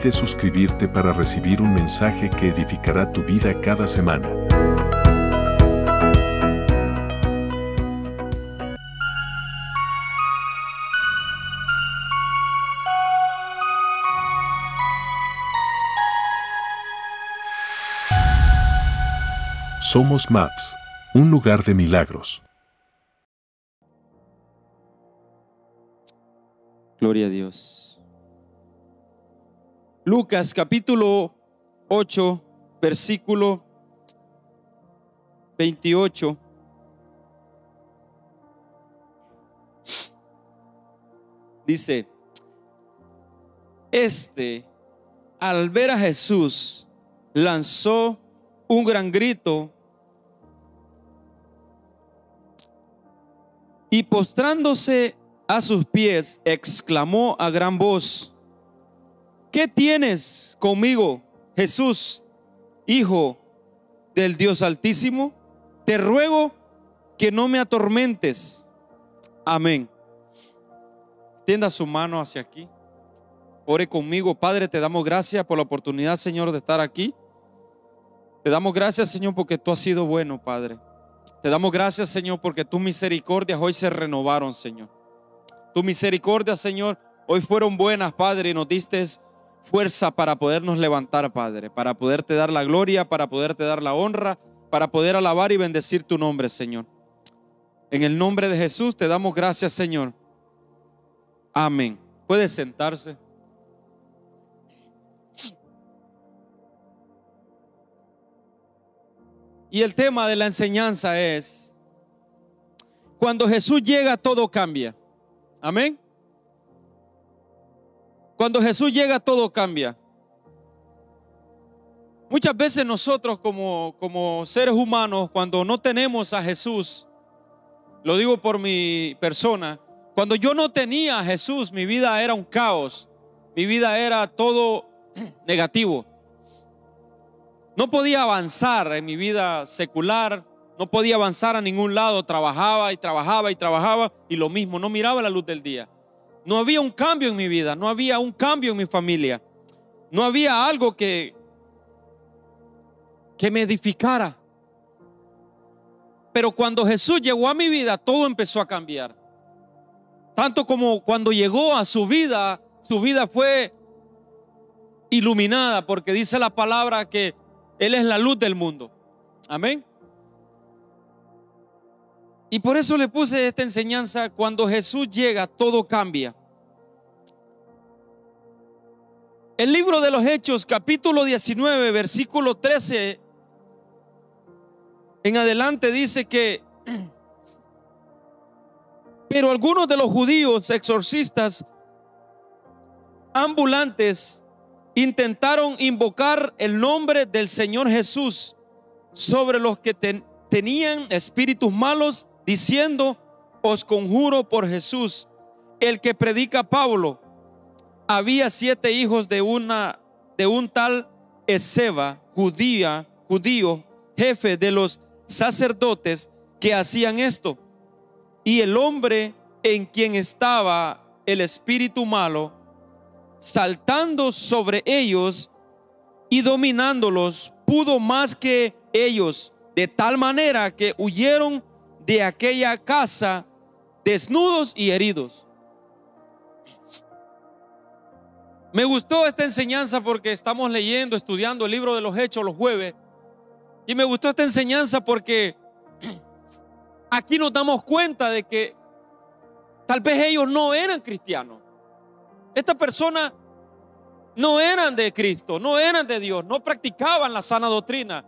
Olvides suscribirte para recibir un mensaje que edificará tu vida cada semana. Somos Maps, un lugar de milagros. Gloria a Dios. Lucas capítulo 8, versículo 28. Dice, este, al ver a Jesús, lanzó un gran grito y postrándose a sus pies, exclamó a gran voz, ¿qué tienes conmigo, Jesús, Hijo del Dios Altísimo? Te ruego que no me atormentes. Amén. Extienda su mano hacia aquí. Ore conmigo, Padre, te damos gracias por la oportunidad, Señor, de estar aquí. Te damos gracias, Señor, porque tú has sido bueno, Padre. Te damos gracias, Señor, porque tus misericordias hoy se renovaron, Señor. Tu misericordia, Señor, hoy fueron buenas, Padre, y nos diste fuerza para podernos levantar, Padre, para poderte dar la gloria, para poderte dar la honra, para poder alabar y bendecir tu nombre, Señor. En el nombre de Jesús te damos gracias, Señor. Amén. Puede sentarse. Y el tema de la enseñanza es, cuando Jesús llega todo cambia. Amén. Cuando Jesús llega todo cambia. Muchas veces nosotros como, como seres humanos, cuando no tenemos a Jesús, lo digo por mi persona, cuando yo no tenía a Jesús, mi vida era un caos, mi vida era todo negativo. No podía avanzar en mi vida secular, no podía avanzar a ningún lado, trabajaba y trabajaba y trabajaba y lo mismo, no miraba la luz del día. No había un cambio en mi vida, no había un cambio en mi familia, no había algo que, que me edificara. Pero cuando Jesús llegó a mi vida, todo empezó a cambiar. Tanto como cuando llegó a su vida, su vida fue iluminada, porque dice la palabra que Él es la luz del mundo. Amén. Y por eso le puse esta enseñanza, cuando Jesús llega, todo cambia. El libro de los Hechos, capítulo 19, versículo 13, en adelante dice que, pero algunos de los judíos exorcistas ambulantes intentaron invocar el nombre del Señor Jesús sobre los que tenían espíritus malos diciendo, os conjuro por Jesús, el que predica Pablo. Había siete hijos de una de un tal Ezeba, judía, judío, jefe de los sacerdotes que hacían esto. Y el hombre en quien estaba el espíritu malo, saltando sobre ellos y dominándolos, pudo más que ellos, de tal manera que huyeron de aquella casa desnudos y heridos. Me gustó esta enseñanza porque estamos leyendo, estudiando el libro de los Hechos los jueves. Y me gustó esta enseñanza porque aquí nos damos cuenta de que tal vez ellos no eran cristianos. Estas personas no eran de Cristo, no eran de Dios, no practicaban la sana doctrina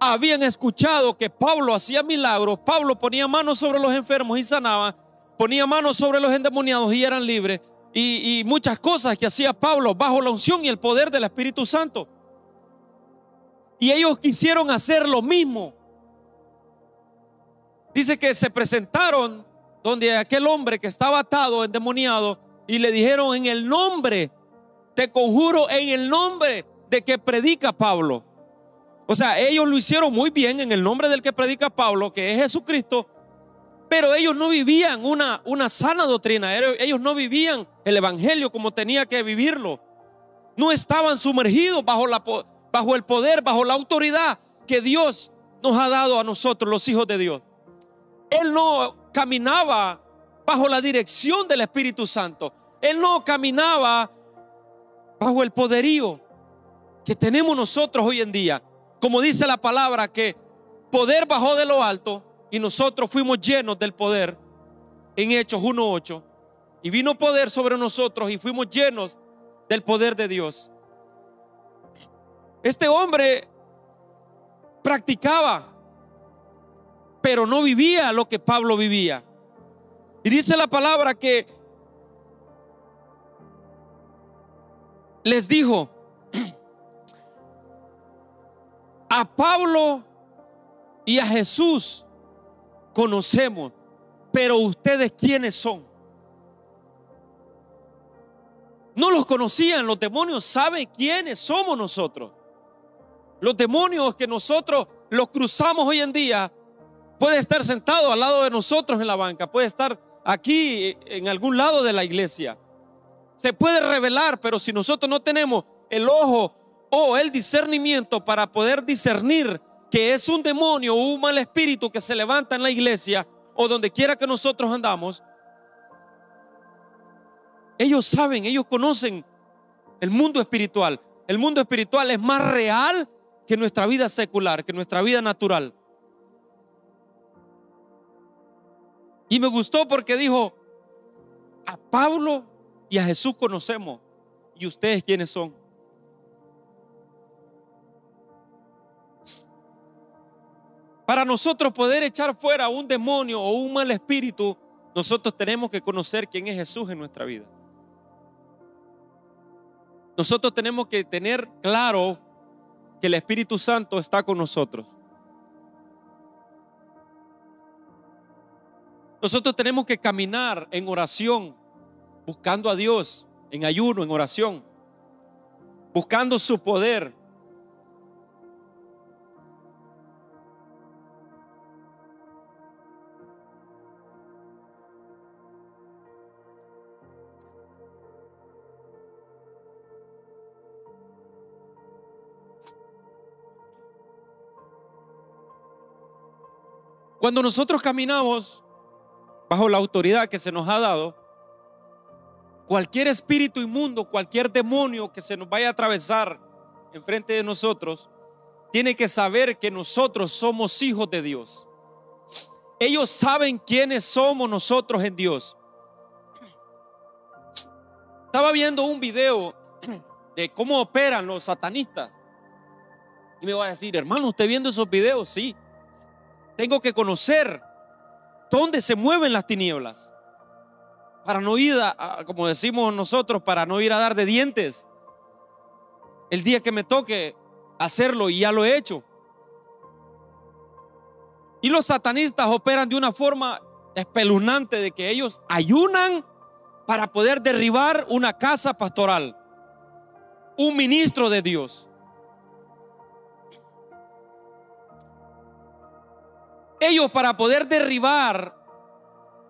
habían escuchado que Pablo hacía milagros, Pablo ponía manos sobre los enfermos y sanaba, ponía manos sobre los endemoniados y eran libres, y, muchas cosas que hacía Pablo bajo la unción y el poder del Espíritu Santo. Y ellos quisieron hacer lo mismo. Dice que se presentaron donde aquel hombre que estaba atado, endemoniado, y le dijeron en el nombre, te conjuro en el nombre de que predica Pablo. O sea, ellos lo hicieron muy bien en el nombre del que predica Pablo, que es Jesucristo, pero ellos no vivían una, una sana doctrina, ellos no vivían el Evangelio como tenía que vivirlo. No estaban sumergidos bajo, la, bajo el poder, bajo la autoridad que Dios nos ha dado a nosotros, los hijos de Dios. Él no caminaba bajo la dirección del Espíritu Santo. Él no caminaba bajo el poderío que tenemos nosotros hoy en día. Como dice la palabra, que poder bajó de lo alto y nosotros fuimos llenos del poder en Hechos 1.8. Y vino poder sobre nosotros y fuimos llenos del poder de Dios. Este hombre practicaba, pero no vivía lo que Pablo vivía. Y dice la palabra que les dijo, a Pablo y a Jesús conocemos, pero ustedes quiénes son. No los conocían, los demonios saben quiénes somos nosotros. Los demonios que nosotros los cruzamos hoy en día, puede estar sentado al lado de nosotros en la banca, puede estar aquí en algún lado de la iglesia. Se puede revelar, pero si nosotros no tenemos el ojo o el discernimiento para poder discernir que es un demonio o un mal espíritu que se levanta en la iglesia o donde quiera que nosotros andamos, ellos saben, ellos conocen el mundo espiritual. El mundo espiritual es más real que nuestra vida secular, que nuestra vida natural. Y me gustó porque dijo, a Pablo y a Jesús conocemos. ¿Y ustedes quiénes son? Para nosotros poder echar fuera un demonio o un mal espíritu, nosotros tenemos que conocer quién es Jesús en nuestra vida. Nosotros tenemos que tener claro que el Espíritu Santo está con nosotros. Nosotros tenemos que caminar en oración, buscando a Dios, en ayuno, en oración, buscando su poder, Cuando nosotros caminamos bajo la autoridad que se nos ha dado, cualquier espíritu inmundo, cualquier demonio que se nos vaya a atravesar enfrente de nosotros, tiene que saber que nosotros somos hijos de Dios. Ellos saben quiénes somos nosotros en Dios. Estaba viendo un video de cómo operan los satanistas. Y me va a decir, hermano, ¿usted viendo esos videos? Sí. Tengo que conocer dónde se mueven las tinieblas. Para no ir, a, como decimos nosotros, para no ir a dar de dientes. El día que me toque hacerlo y ya lo he hecho. Y los satanistas operan de una forma espeluznante de que ellos ayunan para poder derribar una casa pastoral, un ministro de Dios. Ellos para poder derribar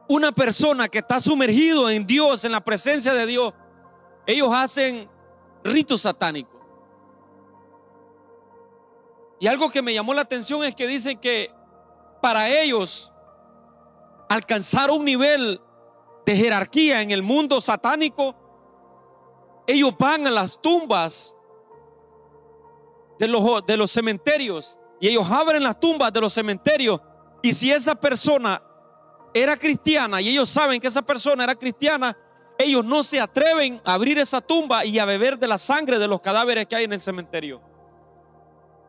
una persona que está sumergido en Dios, en la presencia de Dios, ellos hacen ritos satánicos. Y algo que me llamó la atención es que dicen que para ellos alcanzar un nivel de jerarquía en el mundo satánico, ellos van a las tumbas de los, de los cementerios y ellos abren las tumbas de los cementerios y si esa persona era cristiana y ellos saben que esa persona era cristiana, ellos no se atreven a abrir esa tumba y a beber de la sangre de los cadáveres que hay en el cementerio.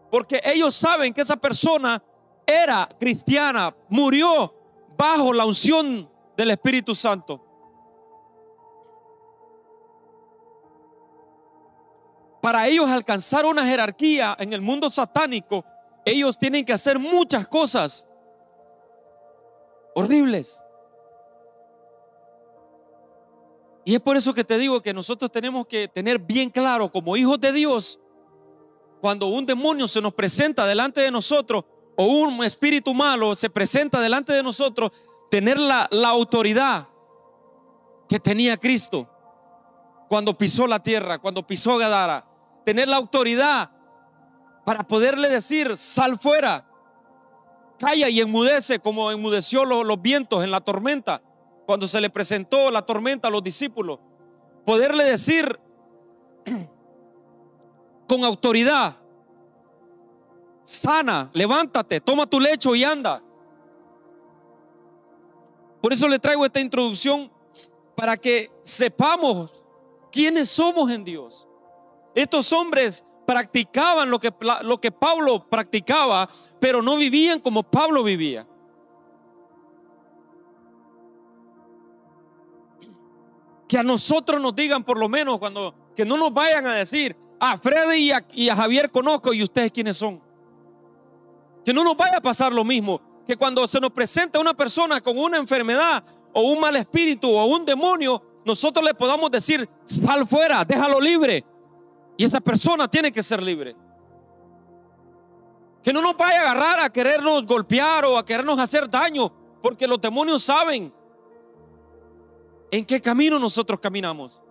Porque ellos saben que esa persona era cristiana, murió bajo la unción del Espíritu Santo. para ellos alcanzar una jerarquía en el mundo satánico, ellos tienen que hacer muchas cosas horribles. Y es por eso que te digo que nosotros tenemos que tener bien claro como hijos de Dios, cuando un demonio se nos presenta delante de nosotros o un espíritu malo se presenta delante de nosotros, tener la, la autoridad que tenía Cristo cuando pisó la tierra, cuando pisó Gadara. Tener la autoridad para poderle decir, sal fuera, calla y enmudece como enmudeció los, los vientos en la tormenta, cuando se le presentó la tormenta a los discípulos. Poderle decir con autoridad, sana, levántate, toma tu lecho y anda. Por eso le traigo esta introducción para que sepamos quiénes somos en Dios. Estos hombres practicaban lo que, lo que Pablo practicaba, pero no vivían como Pablo vivía. Que a nosotros nos digan por lo menos cuando, que no nos vayan a decir, a Freddy y a, y a Javier conozco y ustedes quiénes son. Que no nos vaya a pasar lo mismo, que cuando se nos presenta una persona con una enfermedad o un mal espíritu o un demonio, nosotros le podamos decir, sal fuera, déjalo libre. Y esa persona tiene que ser libre. Que no nos vaya a agarrar a querernos golpear o a querernos hacer daño, porque los demonios saben en qué camino nosotros caminamos.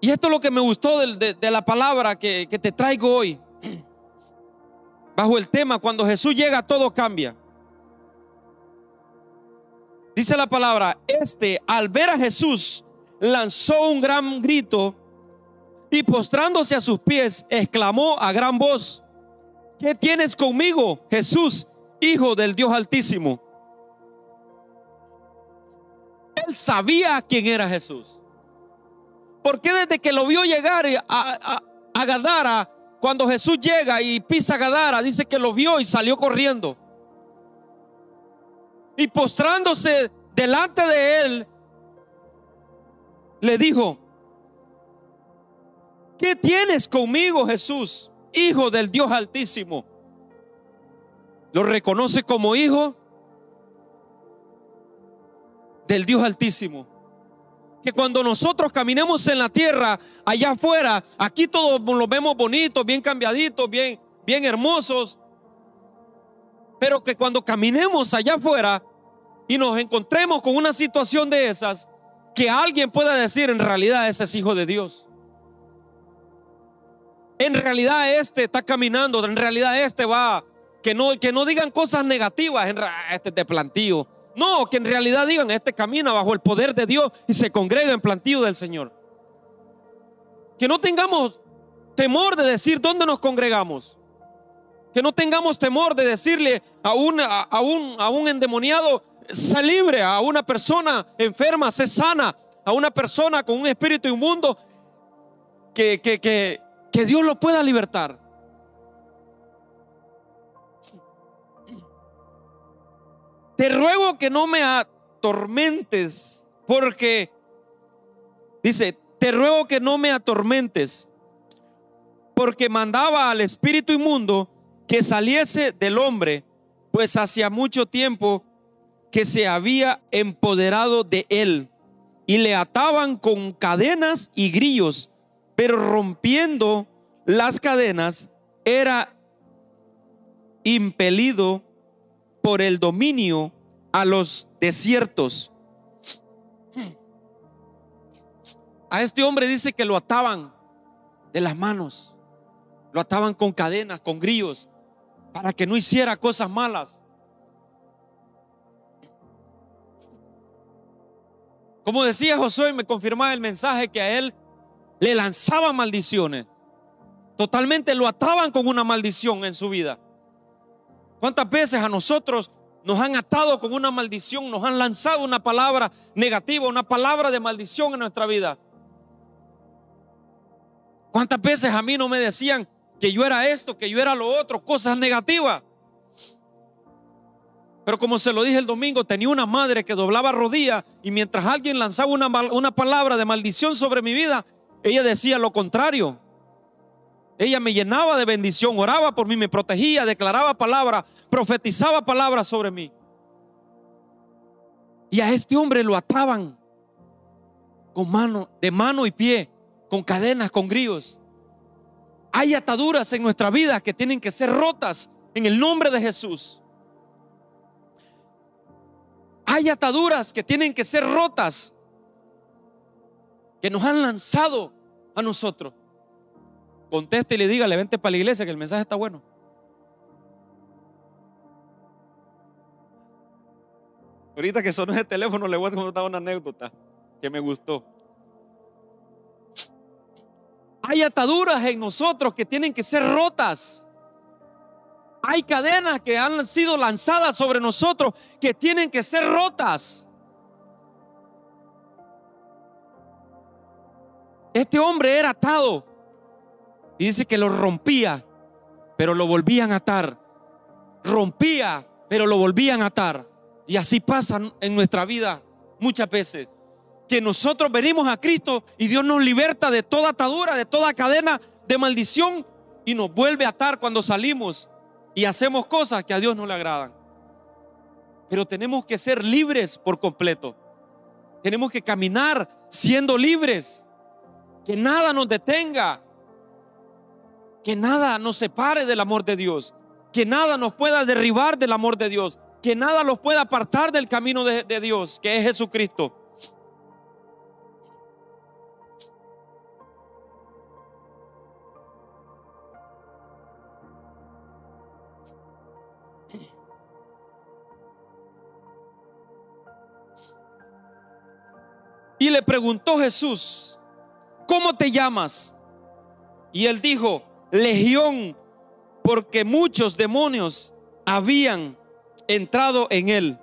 Y esto es lo que me gustó de, la palabra que, que te traigo hoy bajo el tema, cuando Jesús llega todo cambia. Dice la palabra, este al ver a Jesús lanzó un gran grito y postrándose a sus pies exclamó a gran voz, ¿qué tienes conmigo, Jesús, Hijo del Dios Altísimo? Él sabía quién era Jesús. Porque desde que lo vio llegar a, a Gadara, cuando Jesús llega y pisa Gadara, dice que lo vio y salió corriendo. Y postrándose delante de él, le dijo, ¿qué tienes conmigo Jesús, Hijo del Dios Altísimo? Lo reconoce como hijo del Dios Altísimo que cuando nosotros caminemos en la tierra, allá afuera, aquí todos los vemos bonitos, bien cambiaditos, bien, bien hermosos. Pero que cuando caminemos allá afuera y nos encontremos con una situación de esas, que alguien pueda decir en realidad ese es hijo de Dios. En realidad este está caminando, en realidad este va, que no, que no digan cosas negativas, en, este es de plantío, no, que en realidad digan, este camina bajo el poder de Dios y se congrega en plantío del Señor. Que no tengamos temor de decir dónde nos congregamos. Que no tengamos temor de decirle a un, a, un, a un endemoniado, sé libre, a una persona enferma, sé sana, a una persona con un espíritu inmundo, que, que, que, que Dios lo pueda libertar. te ruego que no me atormentes, porque, dice, te ruego que no me atormentes, porque mandaba al espíritu inmundo que saliese del hombre, pues hacía mucho tiempo que se había empoderado de él, y le ataban con cadenas y grillos, pero rompiendo las cadenas era impelido por el dominio a los desiertos. A este hombre dice que lo ataban de las manos, lo ataban con cadenas, con grillos, para que no hiciera cosas malas. Como decía Josué, me confirmaba el mensaje que a él le lanzaban maldiciones. Totalmente lo ataban con una maldición en su vida. ¿Cuántas veces a nosotros nos han atado con una maldición, nos han lanzado una palabra negativa, una palabra de maldición en nuestra vida? ¿Cuántas veces a mí no me decían que yo era esto, que yo era lo otro, cosas negativas? Pero como se lo dije el domingo, tenía una madre que doblaba rodillas y mientras alguien lanzaba una, una palabra de maldición sobre mi vida, ella decía lo contrario. Ella me llenaba de bendición, oraba por mí, me protegía, declaraba palabras, profetizaba palabras sobre mí. Y a este hombre lo ataban con mano, de mano y pie, con cadenas, con grillos. Hay ataduras en nuestra vida que tienen que ser rotas en el nombre de Jesús. Hay ataduras que tienen que ser rotas, que nos han lanzado a nosotros. Conteste y le diga, le vente para la iglesia que el mensaje está bueno. Ahorita que sonó el teléfono le voy a contar una anécdota que me gustó. Hay ataduras en nosotros que tienen que ser rotas. Hay cadenas que han sido lanzadas sobre nosotros que tienen que ser rotas. Este hombre era atado y dice que lo rompía, pero lo volvían a atar. Rompía, pero lo volvían a atar. Y así pasa en nuestra vida muchas veces. Que nosotros venimos a Cristo y Dios nos liberta de toda atadura, de toda cadena de maldición y nos vuelve a atar cuando salimos y hacemos cosas que a Dios no le agradan. Pero tenemos que ser libres por completo. Tenemos que caminar siendo libres. Que nada nos detenga. Que nada nos separe del amor de Dios. Que nada nos pueda derribar del amor de Dios que nada los pueda apartar del camino de, de Dios, que es Jesucristo. Y le preguntó Jesús, ¿cómo te llamas? Y él dijo, Legión, porque muchos demonios habían entrado en él.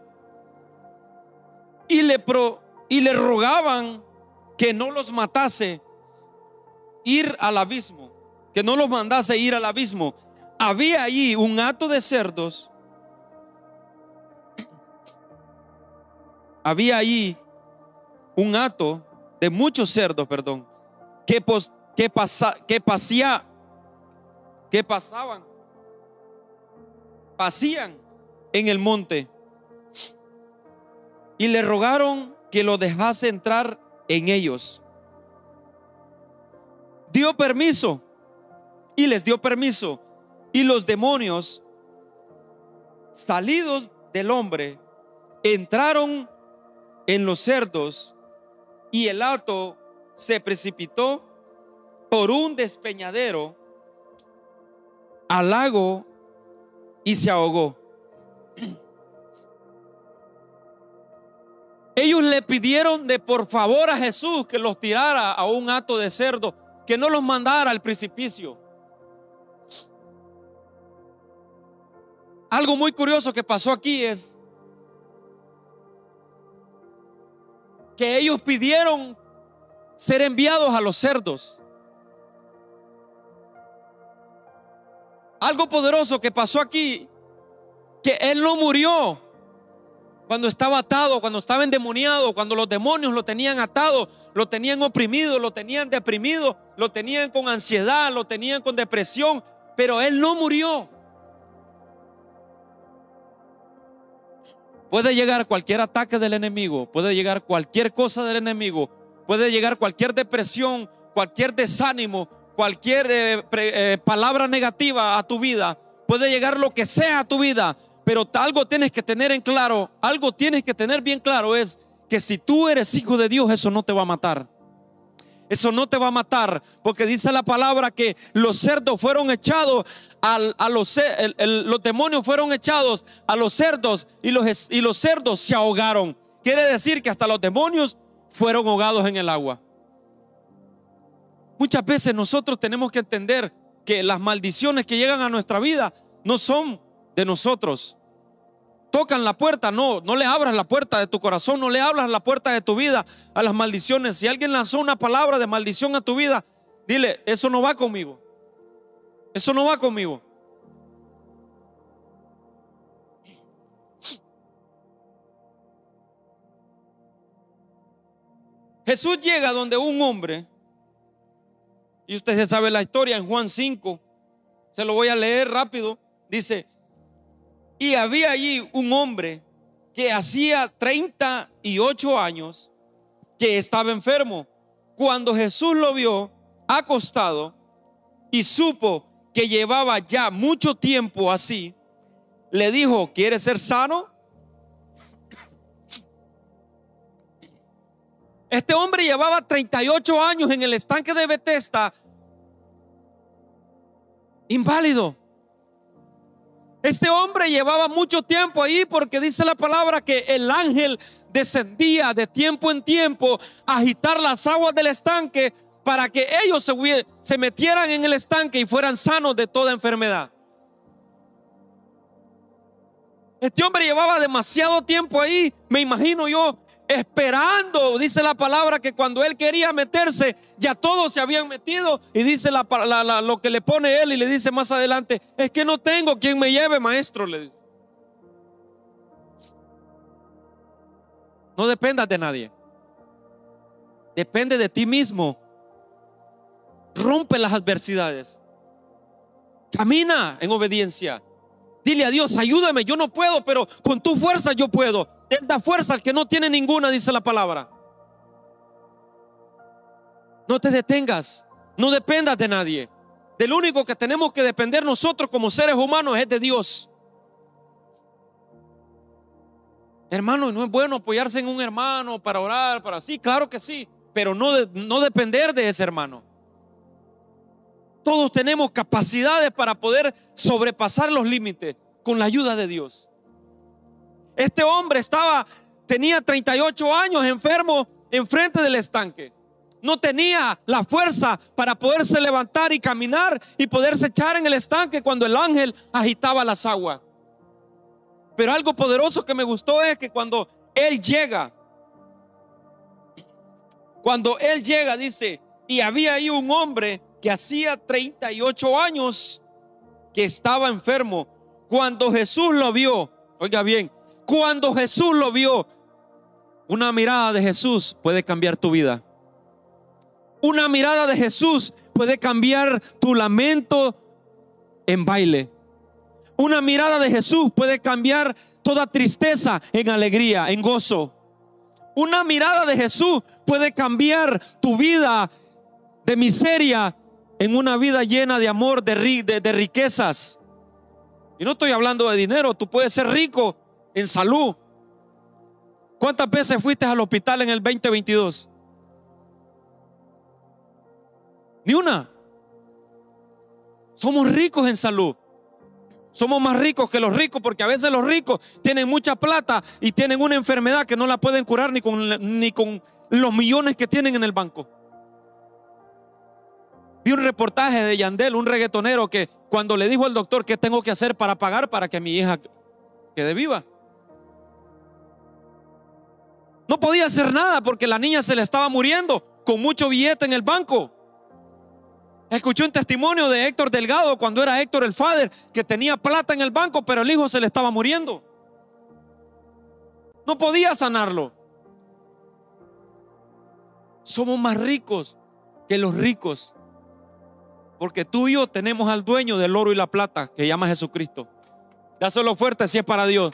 Y le, pro, y le rogaban que no los matase, ir al abismo, que no los mandase ir al abismo. Había allí un hato de cerdos. Había allí un hato de muchos cerdos, perdón, que, pos, que, que pasía, que pasaban, pasían en el monte y le rogaron que lo dejase entrar en ellos. Dio permiso y les dio permiso. Y los demonios, salidos del hombre, entraron en los cerdos y el hato se precipitó por un despeñadero al lago y se ahogó. Ellos le pidieron de por favor a Jesús que los tirara a un hato de cerdo, que no los mandara al precipicio. Algo muy curioso que pasó aquí es que ellos pidieron ser enviados a los cerdos. Algo poderoso que pasó aquí que él no murió cuando estaba atado, cuando estaba endemoniado, cuando los demonios lo tenían atado, lo tenían oprimido, lo tenían deprimido, lo tenían con ansiedad, lo tenían con depresión, pero él no murió. Puede llegar cualquier ataque del enemigo, puede llegar cualquier cosa del enemigo, puede llegar cualquier depresión, cualquier desánimo, cualquier eh, eh, palabra negativa a tu vida, puede llegar lo que sea a tu vida, pero algo tienes que tener en claro, algo tienes que tener bien claro es que si tú eres hijo de Dios, eso no te va a matar. Eso no te va a matar, porque dice la palabra que los cerdos fueron echados a los, los demonios fueron echados a los cerdos y los, y los cerdos se ahogaron. Quiere decir que hasta los demonios fueron ahogados en el agua. Muchas veces nosotros tenemos que entender que las maldiciones que llegan a nuestra vida no son de nosotros. Tocan la puerta, no, no le abras la puerta de tu corazón, no le abras la puerta de tu vida a las maldiciones. Si alguien lanzó una palabra de maldición a tu vida, dile, eso no va conmigo. Eso no va conmigo. Jesús llega donde un hombre, y usted se sabe la historia en Juan 5, se lo voy a leer rápido, dice, y había allí un hombre que hacía 38 años que estaba enfermo. Cuando Jesús lo vio acostado y supo que llevaba ya mucho tiempo así, le dijo, ¿quieres ser sano? Este hombre llevaba 38 años en el estanque de Bethesda, inválido. Este hombre llevaba mucho tiempo ahí porque dice la palabra que el ángel descendía de tiempo en tiempo a agitar las aguas del estanque para que ellos se, metieran en el estanque y fueran sanos de toda enfermedad. Este hombre llevaba demasiado tiempo ahí, me imagino yo, esperando, dice la palabra que cuando él quería meterse, ya todos se habían metido. Y dice la, lo que le pone él y le dice más adelante, es que no tengo quien me lleve, maestro, le dice. No dependas de nadie. Depende de ti mismo. Rompe las adversidades. Camina en obediencia. Dile a Dios, ayúdame, yo no puedo, pero con tu fuerza yo puedo. Él da fuerza al que no tiene ninguna, dice la palabra. No te detengas, no dependas de nadie. Del único que tenemos que depender nosotros como seres humanos es de Dios. Hermano, no es bueno apoyarse en un hermano para orar, para sí, claro que sí, pero no, no depender de ese hermano. Todos tenemos capacidades para poder sobrepasar los límites con la ayuda de Dios. Este hombre estaba, tenía 38 años enfermo enfrente del estanque. No tenía la fuerza para poderse levantar y caminar y poderse echar en el estanque cuando el ángel agitaba las aguas. Pero algo poderoso que me gustó es que cuando él llega, cuando él llega, dice, y había ahí un hombre que hacía 38 años que estaba enfermo. Cuando Jesús lo vio, oiga bien, cuando Jesús lo vio, una mirada de Jesús puede cambiar tu vida. Una mirada de Jesús puede cambiar tu lamento en baile. Una mirada de Jesús puede cambiar toda tristeza en alegría, en gozo. Una mirada de Jesús puede cambiar tu vida de miseria en una vida llena de amor, de, riquezas. Y no estoy hablando de dinero, tú puedes ser rico en salud. ¿Cuántas veces fuiste al hospital en el 2022? Ni una. Somos ricos en salud. Somos más ricos que los ricos porque a veces los ricos tienen mucha plata y tienen una enfermedad que no la pueden curar ni con los millones que tienen en el banco. Vi un reportaje de Yandel, un reggaetonero que cuando le dijo al doctor qué tengo que hacer para pagar para que mi hija quede viva. No podía hacer nada porque la niña se le estaba muriendo con mucho billete en el banco. Escuché un testimonio de Héctor Delgado cuando era Héctor el Father, que tenía plata en el banco, pero el hijo se le estaba muriendo. No podía sanarlo. Somos más ricos que los ricos. Porque tú y yo tenemos al dueño del oro y la plata, que llama Jesucristo. Dáselo fuerte si es para Dios.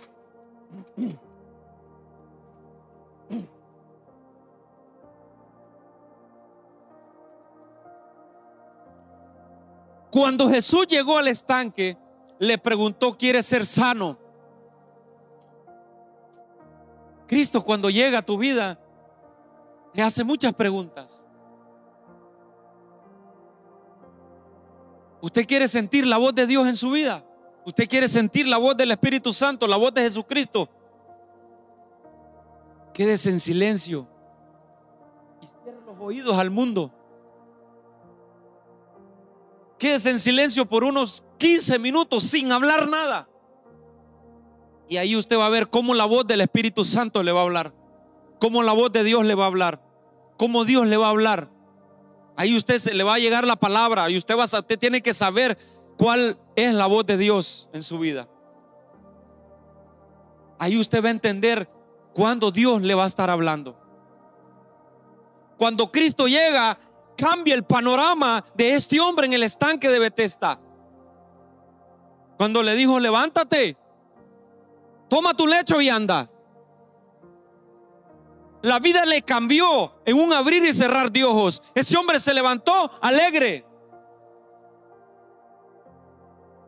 Cuando Jesús llegó al estanque, le preguntó, ¿quieres ser sano? Cristo cuando llega a tu vida, te hace muchas preguntas. ¿Usted quiere sentir la voz de Dios en su vida? ¿Usted quiere sentir la voz del Espíritu Santo, la voz de Jesucristo? Quédese en silencio y cierre los oídos al mundo. Quédese en silencio por unos 15 minutos sin hablar nada. Y ahí usted va a ver cómo la voz del Espíritu Santo le va a hablar. Cómo la voz de Dios le va a hablar. Cómo Dios le va a hablar. Ahí usted se le va a llegar la palabra y usted, va a, usted tiene que saber cuál es la voz de Dios en su vida. Ahí usted va a entender cuándo Dios le va a estar hablando. Cuando Cristo llega, cambia el panorama de este hombre en el estanque de Bethesda. Cuando le dijo, levántate, toma tu lecho y anda. La vida le cambió en un abrir y cerrar de ojos. Ese hombre se levantó alegre.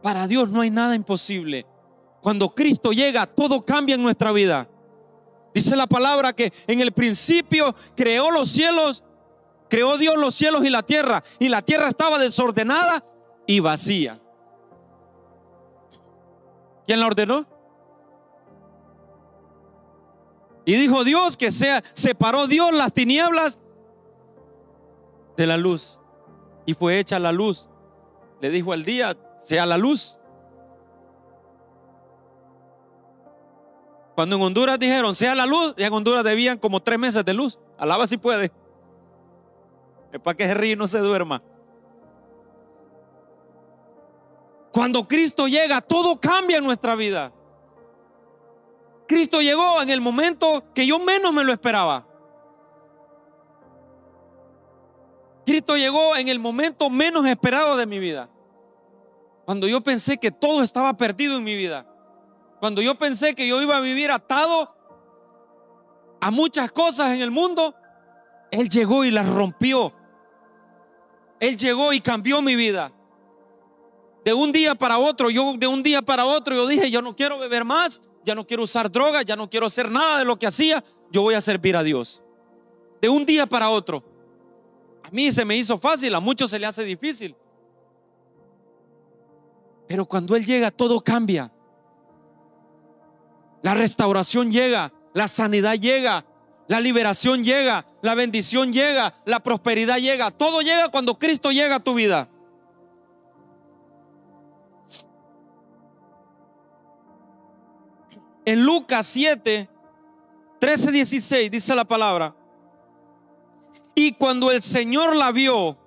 Para Dios no hay nada imposible. Cuando Cristo llega, todo cambia en nuestra vida. Dice la palabra que en el principio creó los cielos, creó Dios los cielos y la tierra, y la tierra estaba desordenada y vacía. ¿Quién la ordenó? Y dijo Dios que sea, separó Dios las tinieblas de la luz. Y fue hecha la luz. Le dijo al día, sea la luz. Cuando en Honduras dijeron, sea la luz, y en Honduras debían como tres meses de luz. Alaba si puede. Es para que se ríe y no se duerma. Cuando Cristo llega, todo cambia en nuestra vida. Cristo llegó en el momento que yo menos me lo esperaba. Cristo llegó en el momento menos esperado de mi vida. Cuando yo pensé que todo estaba perdido en mi vida. Cuando yo pensé que yo iba a vivir atado a muchas cosas en el mundo, Él llegó y las rompió. Él llegó y cambió mi vida. De un día para otro, yo de un día para otro, yo dije, yo no quiero beber más, ya no quiero usar drogas, ya no quiero hacer nada de lo que hacía, yo voy a servir a Dios. De un día para otro. A mí se me hizo fácil, a muchos se le hace difícil. Pero cuando Él llega, todo cambia. La restauración llega, la sanidad llega, la liberación llega, la bendición llega, la prosperidad llega. Todo llega cuando Cristo llega a tu vida. En Lucas 7, 13, 16 dice la palabra. Y cuando el Señor la vio,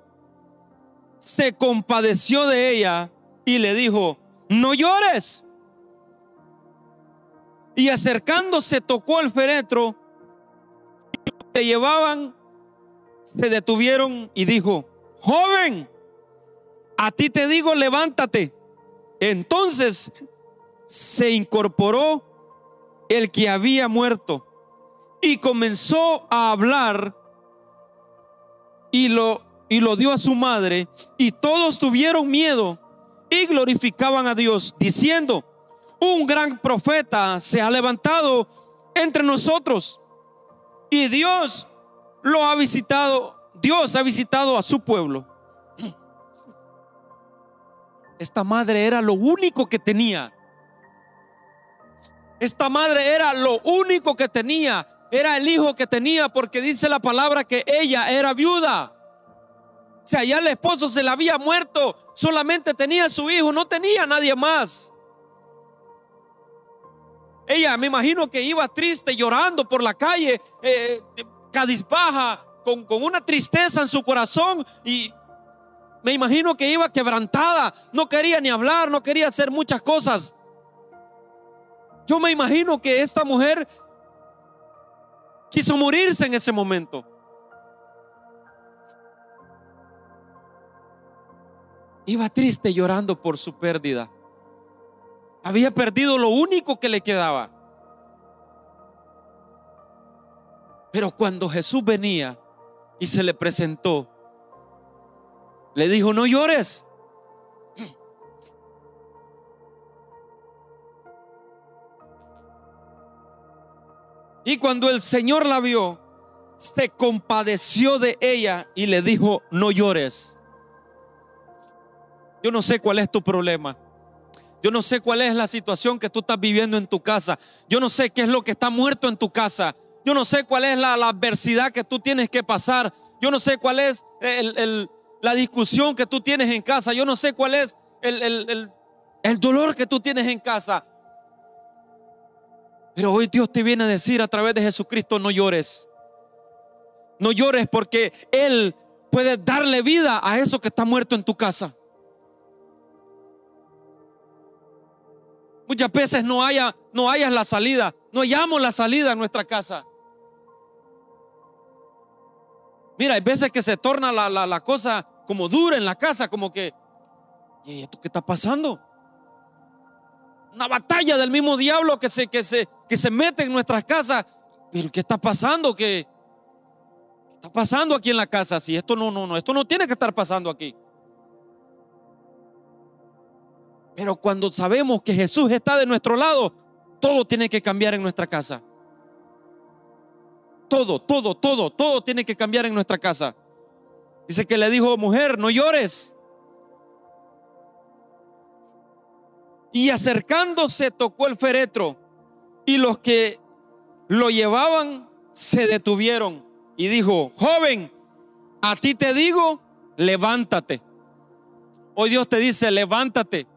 se compadeció de ella y le dijo, no llores. Y acercándose tocó el féretro, y le llevaban, se detuvieron y dijo, joven, a ti te digo, levántate. Entonces se incorporó el que había muerto y comenzó a hablar y lo, y lo dio a su madre y todos tuvieron miedo y glorificaban a Dios diciendo, un gran profeta se ha levantado entre nosotros y Dios lo ha visitado, Dios ha visitado a su pueblo. Esta madre era lo único que tenía esta madre era lo único que tenía, era el hijo que tenía, porque dice la palabra que ella era viuda. O sea, ya el esposo se le había muerto, solamente tenía su hijo, no tenía nadie más. Ella me imagino que iba triste, llorando por la calle, eh, cadizbaja, con, con una tristeza en su corazón y me imagino que iba quebrantada, no quería ni hablar, no quería hacer muchas cosas. Yo me imagino que esta mujer quiso morirse en ese momento. Iba triste llorando por su pérdida. Había perdido lo único que le quedaba. Pero cuando Jesús venía y se le presentó, le dijo, no llores. Y cuando el Señor la vio, se compadeció de ella y le dijo, no llores. Yo no sé cuál es tu problema. Yo no sé cuál es la situación que tú estás viviendo en tu casa. Yo no sé qué es lo que está muerto en tu casa. Yo no sé cuál es la, adversidad que tú tienes que pasar. Yo no sé cuál es la discusión que tú tienes en casa. Yo no sé cuál es el dolor que tú tienes en casa. Pero hoy Dios te viene a decir a través de Jesucristo, no llores. No llores porque Él puede darle vida a eso que está muerto en tu casa. Muchas veces no no hayas la salida, no hallamos la salida en nuestra casa. Mira, hay veces que se torna la, la, la cosa como dura en la casa, como que, ¿y esto qué está pasando? Una batalla del mismo diablo que se, que se, que se mete en nuestras casas. Pero ¿qué está pasando? ¿Qué, ¿Qué está pasando aquí en la casa? Si esto no, no, no, esto no tiene que estar pasando aquí. Pero cuando sabemos que Jesús está de nuestro lado, todo tiene que cambiar en nuestra casa. Todo, todo, todo, todo tiene que cambiar en nuestra casa. Dice que le dijo, mujer, no llores. Y acercándose tocó el féretro y los que lo llevaban se detuvieron y dijo, joven, a ti te digo, levántate. Hoy Dios te dice, levántate,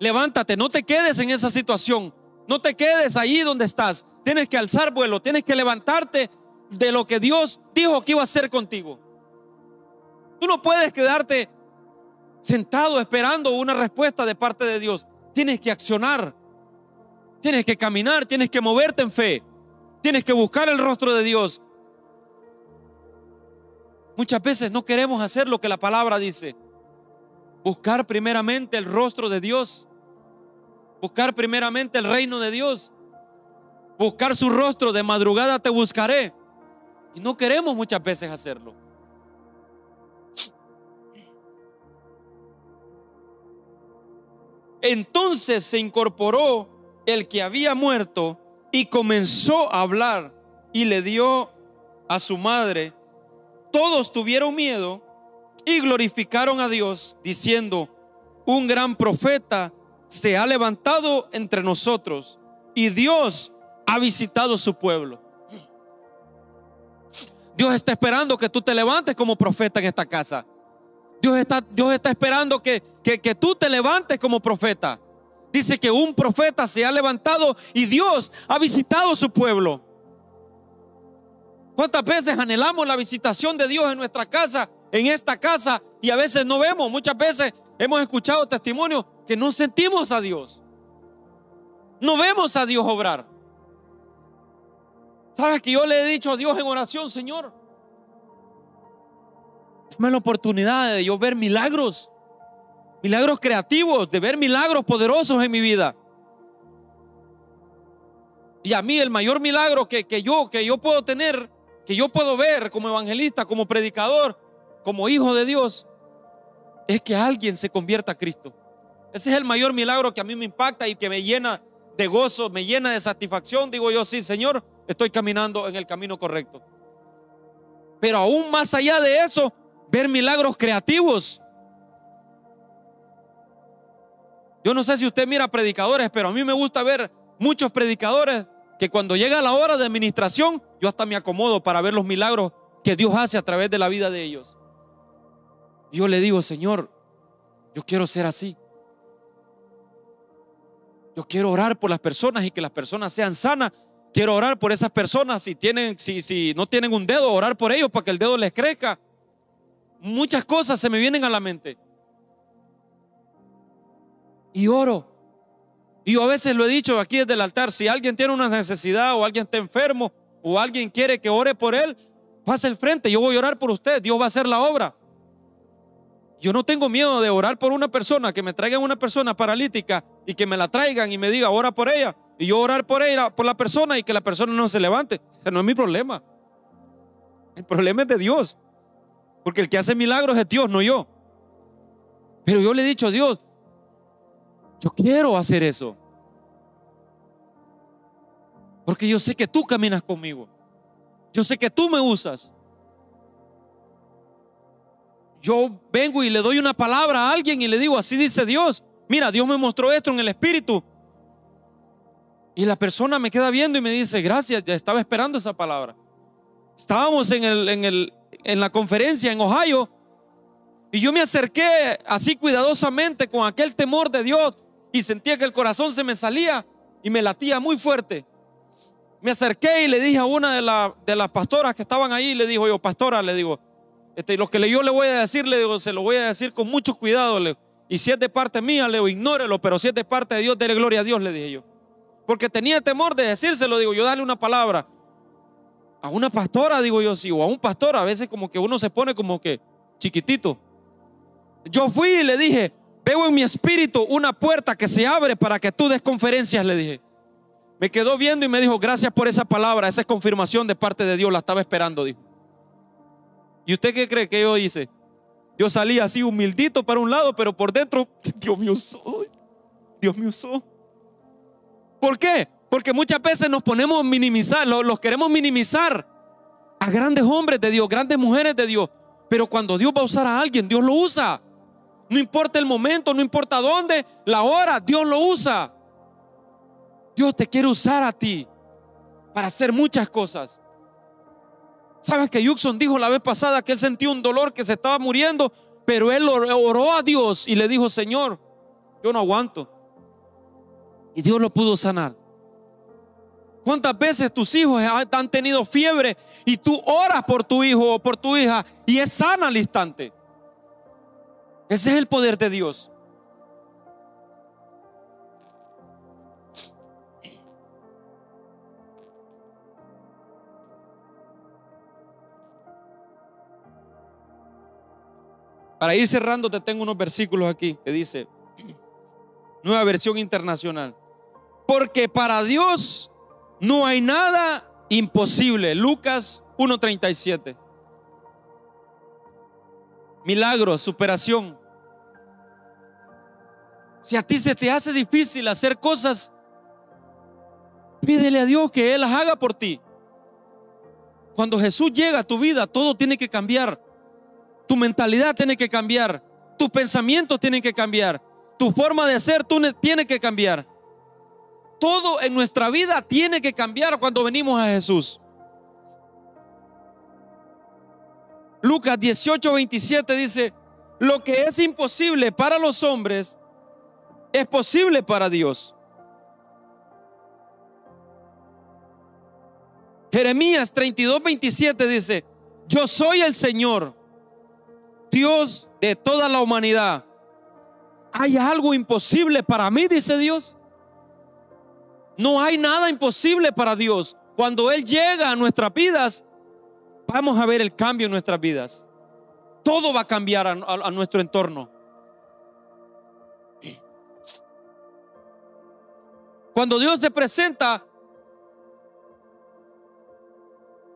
levántate, no te quedes en esa situación, no te quedes ahí donde estás. Tienes que alzar vuelo, tienes que levantarte de lo que Dios dijo que iba a hacer contigo. Tú no puedes quedarte sentado esperando una respuesta de parte de Dios. Tienes que accionar. Tienes que caminar, tienes que moverte en fe. Tienes que buscar el rostro de Dios. Muchas veces no queremos hacer lo que la palabra dice. Buscar primeramente el rostro de Dios. Buscar primeramente el reino de Dios. Buscar su rostro. De madrugada te buscaré. Y no queremos muchas veces hacerlo. Entonces se incorporó el que había muerto y comenzó a hablar y le dio a su madre. Todos tuvieron miedo y glorificaron a Dios diciendo, un gran profeta se ha levantado entre nosotros y Dios ha visitado su pueblo. Dios está esperando que tú te levantes como profeta en esta casa. Dios está, Dios está esperando que, que, que tú te levantes como profeta. Dice que un profeta se ha levantado y Dios ha visitado su pueblo. ¿Cuántas veces anhelamos la visitación de Dios en nuestra casa, en esta casa, y a veces no vemos? Muchas veces hemos escuchado testimonios que no sentimos a Dios. No vemos a Dios obrar. ¿Sabes que yo le he dicho a Dios en oración, Señor? Dame la oportunidad de yo ver milagros, milagros creativos, de ver milagros poderosos en mi vida. Y a mí el mayor milagro que, que, yo, que yo puedo tener, que yo puedo ver como evangelista, como predicador, como hijo de Dios, es que alguien se convierta a Cristo. Ese es el mayor milagro que a mí me impacta y que me llena de gozo, me llena de satisfacción. Digo yo, sí, Señor, estoy caminando en el camino correcto. Pero aún más allá de eso, ver milagros creativos. Yo no sé si usted mira predicadores, pero a mí me gusta ver muchos predicadores que cuando llega la hora de administración, yo hasta me acomodo para ver los milagros que Dios hace a través de la vida de ellos. yo le digo, Señor, yo quiero ser así. Yo quiero orar por las personas y que las personas sean sanas Quiero orar por esas personas. Si, tienen, si, si no tienen un dedo, orar por ellos para que el dedo les crezca. Muchas cosas se me vienen a la mente. Y oro. Y yo a veces lo he dicho aquí desde el altar, si alguien tiene una necesidad o alguien está enfermo o alguien quiere que ore por él, pase el frente, yo voy a orar por usted, Dios va a hacer la obra. Yo no tengo miedo de orar por una persona, que me traigan una persona paralítica y que me la traigan y me diga, ora por ella. Y yo orar por ella, por la persona y que la persona no se levante. Ese no es mi problema. El problema es de Dios. Porque el que hace milagros es Dios, no yo. Pero yo le he dicho a Dios, yo quiero hacer eso. Porque yo sé que tú caminas conmigo. Yo sé que tú me usas. Yo vengo y le doy una palabra a alguien y le digo, así dice Dios. Mira, Dios me mostró esto en el Espíritu. Y la persona me queda viendo y me dice, gracias, ya estaba esperando esa palabra. Estábamos en, el, en, el, en la conferencia en Ohio y yo me acerqué así cuidadosamente con aquel temor de Dios y sentía que el corazón se me salía y me latía muy fuerte. Me acerqué y le dije a una de, la, de las pastoras que estaban ahí, le digo yo, pastora, le digo, este, lo que yo le voy a decir, le digo, se lo voy a decir con mucho cuidado. Y si es de parte mía, le digo, ignórelo, pero si es de parte de Dios, dele gloria a Dios, le dije yo porque tenía temor de decírselo, digo yo, dale una palabra. A una pastora, digo yo, sí, o a un pastor, a veces como que uno se pone como que chiquitito. Yo fui y le dije, veo en mi espíritu una puerta que se abre para que tú des conferencias, le dije. Me quedó viendo y me dijo, gracias por esa palabra, esa es confirmación de parte de Dios, la estaba esperando, dijo. ¿Y usted qué cree que yo hice? Yo salí así humildito para un lado, pero por dentro, Dios me usó. Dios me usó. ¿Por qué? Porque muchas veces nos ponemos a minimizar, los, queremos minimizar a grandes hombres de Dios, grandes mujeres de Dios. Pero cuando Dios va a usar a alguien, Dios lo usa. No importa el momento, no importa dónde, la hora, Dios lo usa. Dios te quiere usar a ti para hacer muchas cosas. ¿Sabes que Yuxon dijo la vez pasada que él sentía un dolor, que se estaba muriendo, pero él oró a Dios y le dijo, Señor, yo no aguanto. Y Dios lo pudo sanar. ¿Cuántas veces tus hijos han tenido fiebre y tú oras por tu hijo o por tu hija y es sana al instante? Ese es el poder de Dios. Para ir cerrando, te tengo unos versículos aquí que dice, nueva versión internacional. Porque para Dios no hay nada imposible. Lucas 1.37. Milagros, superación. Si a ti se te hace difícil hacer cosas, pídele a Dios que Él las haga por ti. Cuando Jesús llega a tu vida, todo tiene que cambiar. Tu mentalidad tiene que cambiar. Tus pensamientos tienen que cambiar. Tu forma de ser tú tiene que cambiar. Todo en nuestra vida tiene que cambiar cuando venimos a Jesús. Lucas 18, 27 dice, lo que es imposible para los hombres es posible para Dios. Jeremías 32, 27 dice, yo soy el Señor, Dios de toda la humanidad. ¿Hay algo imposible para mí? Dice Dios. No hay nada imposible para Dios. Cuando Él llega a nuestras vidas, vamos a ver el cambio en nuestras vidas. Todo va a cambiar a, nuestro entorno. Cuando Dios se presenta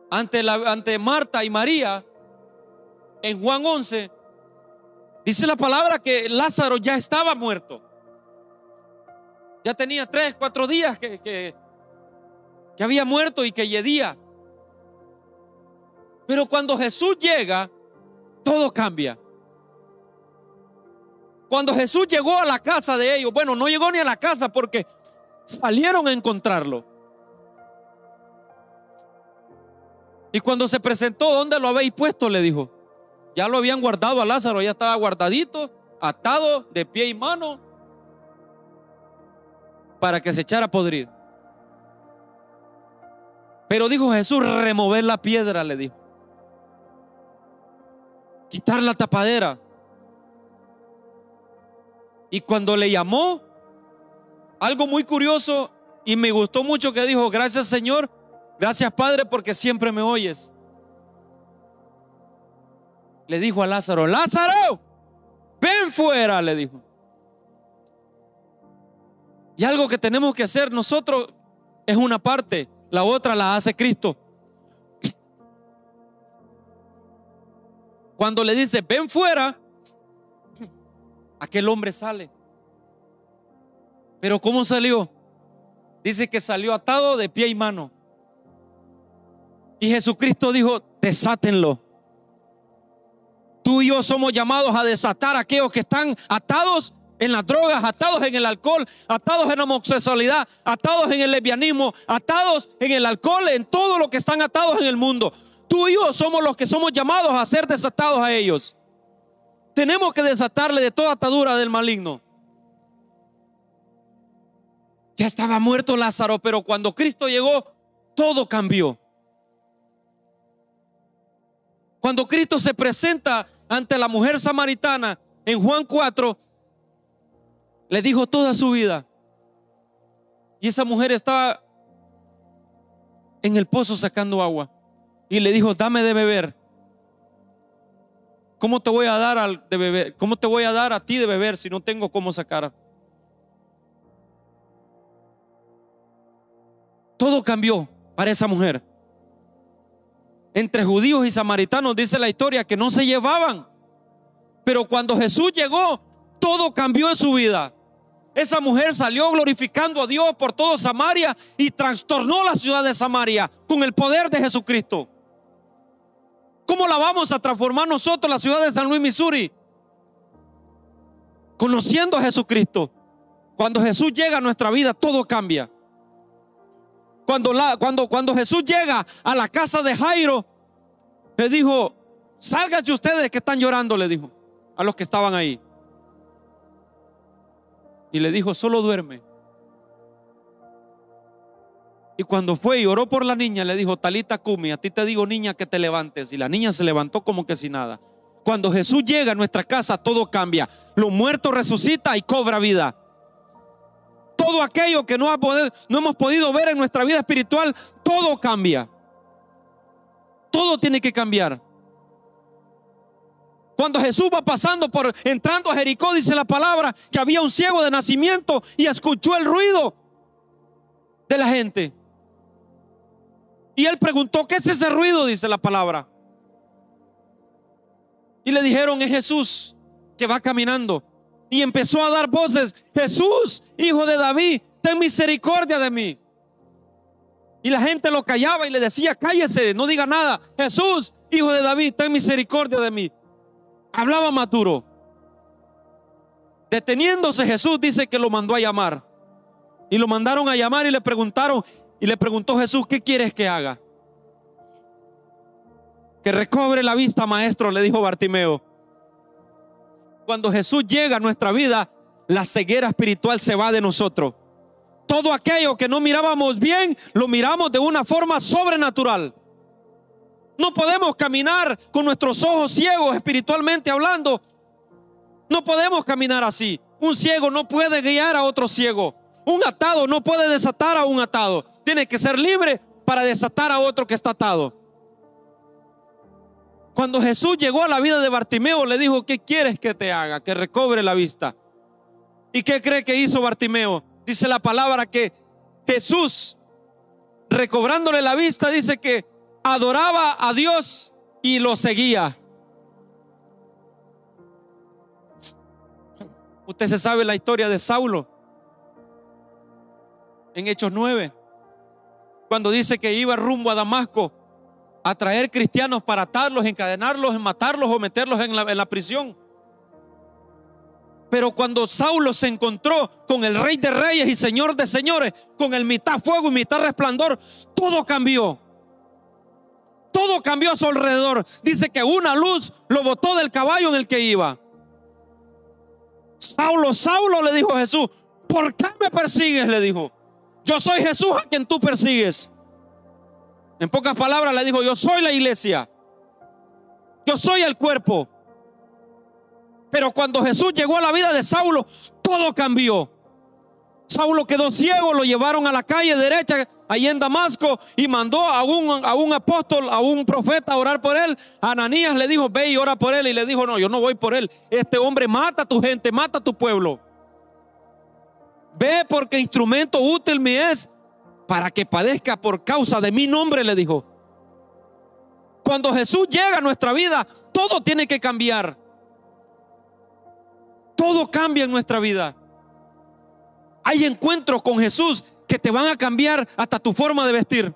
ante, ante Marta y María, en Juan 11, dice la palabra que Lázaro ya estaba muerto. Ya tenía tres, cuatro días que, que, había muerto y que yedía. Pero cuando Jesús llega, todo cambia. Cuando Jesús llegó a la casa de ellos, bueno, no llegó ni a la casa porque salieron a encontrarlo. Y cuando se presentó, ¿dónde lo habéis puesto? Le dijo. Ya lo habían guardado a Lázaro, ya estaba guardadito, atado de pie y mano, para que se echara a podrir. Pero dijo Jesús, remover la piedra, le dijo. Quitar la tapadera. Y cuando le llamó, algo muy curioso y me gustó mucho que dijo, gracias Señor, gracias Padre porque siempre me oyes. Le dijo a Lázaro, Lázaro, ven fuera, le dijo. Y algo que tenemos que hacer nosotros es una parte, la otra la hace Cristo. Cuando le dice, ven fuera, aquel hombre sale. Pero ¿cómo salió? Dice que salió atado de pie y mano. Y Jesucristo dijo, desátenlo. Tú y yo somos llamados a desatar a aquellos que están atados en las drogas, atados en el alcohol, atados en la homosexualidad, atados en el lesbianismo, atados en el alcohol, en todo lo que están atados en el mundo. Tú y yo somos los que somos llamados a ser desatados a ellos. Tenemos que desatarle de toda atadura del maligno. Ya estaba muerto Lázaro, pero cuando Cristo llegó, todo cambió. Cuando Cristo se presenta ante la mujer samaritana en Juan 4, le dijo toda su vida. Y esa mujer estaba en el pozo sacando agua. y le dijo, dame de beber. ¿Cómo te voy a dar de beber? ¿Cómo te voy a dar a ti de beber si no tengo cómo sacar? Todo cambió para esa mujer. Entre judíos y samaritanos dice la historia que no se llevaban. Pero cuando Jesús llegó, todo cambió en su vida. Esa mujer salió glorificando a Dios por todo Samaria y trastornó la ciudad de Samaria con el poder de Jesucristo. ¿Cómo la vamos a transformar nosotros, la ciudad de San Luis, Missouri? Conociendo a Jesucristo. Cuando Jesús llega a nuestra vida, todo cambia. Cuando, la, cuando, cuando Jesús llega a la casa de Jairo, le dijo, sálganse ustedes que están llorando, le dijo a los que estaban ahí. Y le dijo, solo duerme. Y cuando fue y oró por la niña, le dijo, Talita Kumi, a ti te digo niña que te levantes. Y la niña se levantó como que sin nada. Cuando Jesús llega a nuestra casa, todo cambia. Lo muerto resucita y cobra vida. Todo aquello que no, no hemos podido ver en nuestra vida espiritual, todo cambia. Todo tiene que cambiar. Cuando Jesús va pasando por entrando a Jericó, dice la palabra que había un ciego de nacimiento y escuchó el ruido de la gente. Y él preguntó, ¿qué es ese ruido? Dice la palabra. Y le dijeron, es Jesús que va caminando. Y empezó a dar voces, Jesús, hijo de David, ten misericordia de mí. Y la gente lo callaba y le decía, cállese, no diga nada. Jesús, hijo de David, ten misericordia de mí. Hablaba Maturo. Deteniéndose Jesús dice que lo mandó a llamar. Y lo mandaron a llamar y le preguntaron, y le preguntó Jesús, ¿qué quieres que haga? Que recobre la vista, maestro, le dijo Bartimeo. Cuando Jesús llega a nuestra vida, la ceguera espiritual se va de nosotros. Todo aquello que no mirábamos bien, lo miramos de una forma sobrenatural. No podemos caminar con nuestros ojos ciegos espiritualmente hablando. No podemos caminar así. Un ciego no puede guiar a otro ciego. Un atado no puede desatar a un atado. Tiene que ser libre para desatar a otro que está atado. Cuando Jesús llegó a la vida de Bartimeo, le dijo, ¿qué quieres que te haga? Que recobre la vista. ¿Y qué cree que hizo Bartimeo? Dice la palabra que Jesús, recobrándole la vista, dice que adoraba a Dios y lo seguía. Usted se sabe la historia de Saulo en Hechos 9 cuando dice que iba rumbo a Damasco a traer cristianos para atarlos, encadenarlos, matarlos o meterlos en la, prisión. Pero cuando Saulo se encontró con el rey de reyes y señor de señores, con el mitad fuego y mitad resplandor, todo cambió. Todo cambió a su alrededor. Dice que una luz lo botó del caballo en el que iba. Saulo, Saulo, le dijo Jesús, ¿por qué me persigues? Le dijo. Yo soy Jesús a quien tú persigues. En pocas palabras le dijo, yo soy la iglesia. Yo soy el cuerpo. Pero cuando Jesús llegó a la vida de Saulo, todo cambió. Saulo quedó ciego, lo llevaron a la calle derecha, ahí en Damasco, y mandó a un, a un apóstol, a un profeta a orar por él. Ananías le dijo, ve y ora por él. Y le dijo, no, yo no voy por él. Este hombre mata a tu gente, mata a tu pueblo. Ve porque instrumento útil me es para que padezca por causa de mi nombre, le dijo. Cuando Jesús llega a nuestra vida, todo tiene que cambiar. Todo cambia en nuestra vida. Hay encuentros con Jesús que te van a cambiar hasta tu forma de vestir,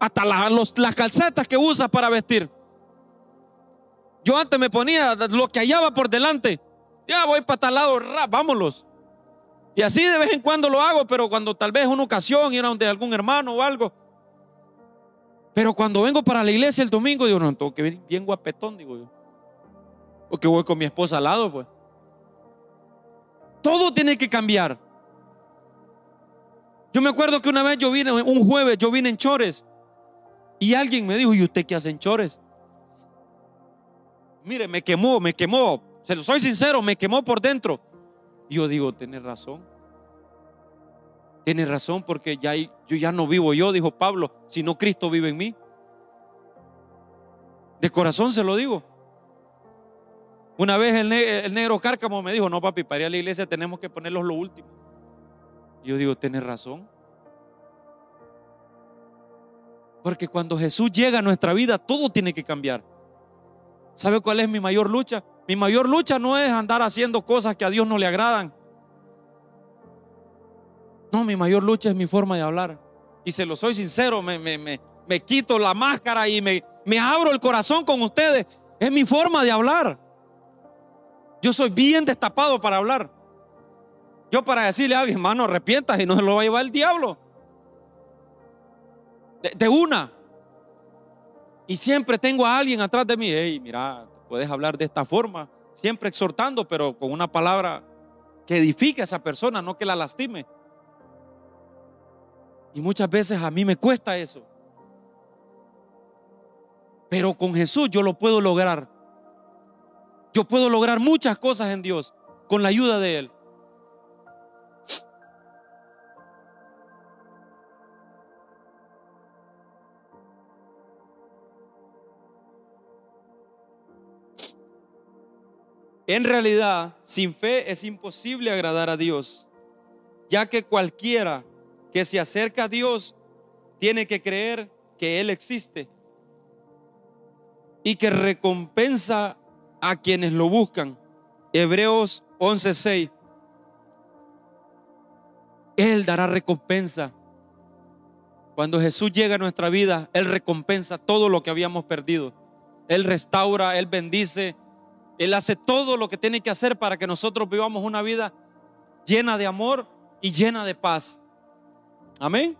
hasta las calcetas que usas para vestir. Yo antes me ponía lo que hallaba por delante. Ya voy para tal lado, vámonos. Y así de vez en cuando lo hago, pero cuando tal vez una ocasión ir a donde algún hermano o algo. Pero cuando vengo para la iglesia el domingo, digo, no, tengo que venir bien guapetón, digo yo. Porque voy con mi esposa al lado, pues. Todo tiene que cambiar. Yo me acuerdo que una vez yo vine, un jueves, yo vine en chores. Y alguien me dijo, ¿y usted qué hace en chores? Mire, me quemó, me quemó. Se lo soy sincero, me quemó por dentro. Yo digo, tiene razón. Tiene razón porque ya yo ya no vivo yo, dijo Pablo, sino Cristo vive en mí. De corazón se lo digo. Una vez el, negro cárcamo me dijo, no papi, para ir a la iglesia tenemos que ponerlos lo último. Yo digo, tienes razón. Porque cuando Jesús llega a nuestra vida, todo tiene que cambiar. ¿Sabe cuál es mi mayor lucha? Mi mayor lucha no es andar haciendo cosas que a Dios no le agradan. No, mi mayor lucha es mi forma de hablar. Y se lo soy sincero, me, me quito la máscara y me, me abro el corazón con ustedes. Es mi forma de hablar. Yo soy bien destapado para hablar. Yo para decirle a mi hermano, arrepientas y no se lo va a llevar el diablo. De, una. Y siempre tengo a alguien atrás de mí. Hey, mira, puedes hablar de esta forma. Siempre exhortando, pero con una palabra que edifique a esa persona, no que la lastime. Y muchas veces a mí me cuesta eso. Pero con Jesús yo lo puedo lograr. Yo puedo lograr muchas cosas en Dios con la ayuda de Él. En realidad, sin fe es imposible agradar a Dios, ya que cualquiera que se acerca a Dios tiene que creer que Él existe y que recompensa a quienes lo buscan. Hebreos 11:6. Él dará recompensa. Cuando Jesús llega a nuestra vida, Él recompensa todo lo que habíamos perdido. Él restaura, Él bendice, Él hace todo lo que tiene que hacer para que nosotros vivamos una vida llena de amor y llena de paz. Amén.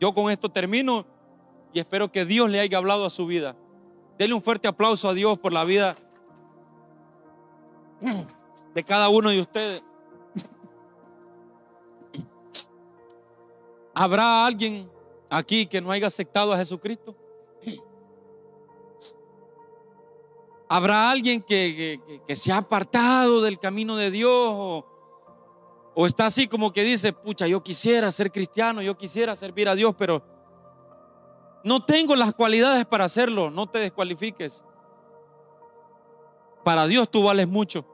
Yo con esto termino y espero que Dios le haya hablado a su vida. Denle un fuerte aplauso a Dios por la vida de cada uno de ustedes. ¿Habrá alguien aquí que no haya aceptado a Jesucristo? ¿Habrá alguien que, se ha apartado del camino de Dios o, está así como que dice, pucha, yo quisiera ser cristiano, yo quisiera servir a Dios, pero no tengo las cualidades para hacerlo, no te descualifiques. Para Dios tú vales mucho.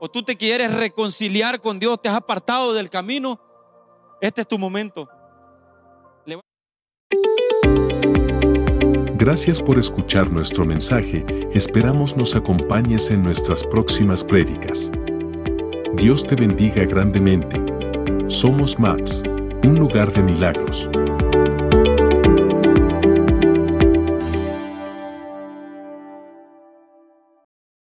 O tú te quieres reconciliar con Dios, te has apartado del camino. Este es tu momento. Gracias por escuchar nuestro mensaje. Esperamos nos acompañes en nuestras próximas prédicas. Dios te bendiga grandemente. Somos Max, un lugar de milagros.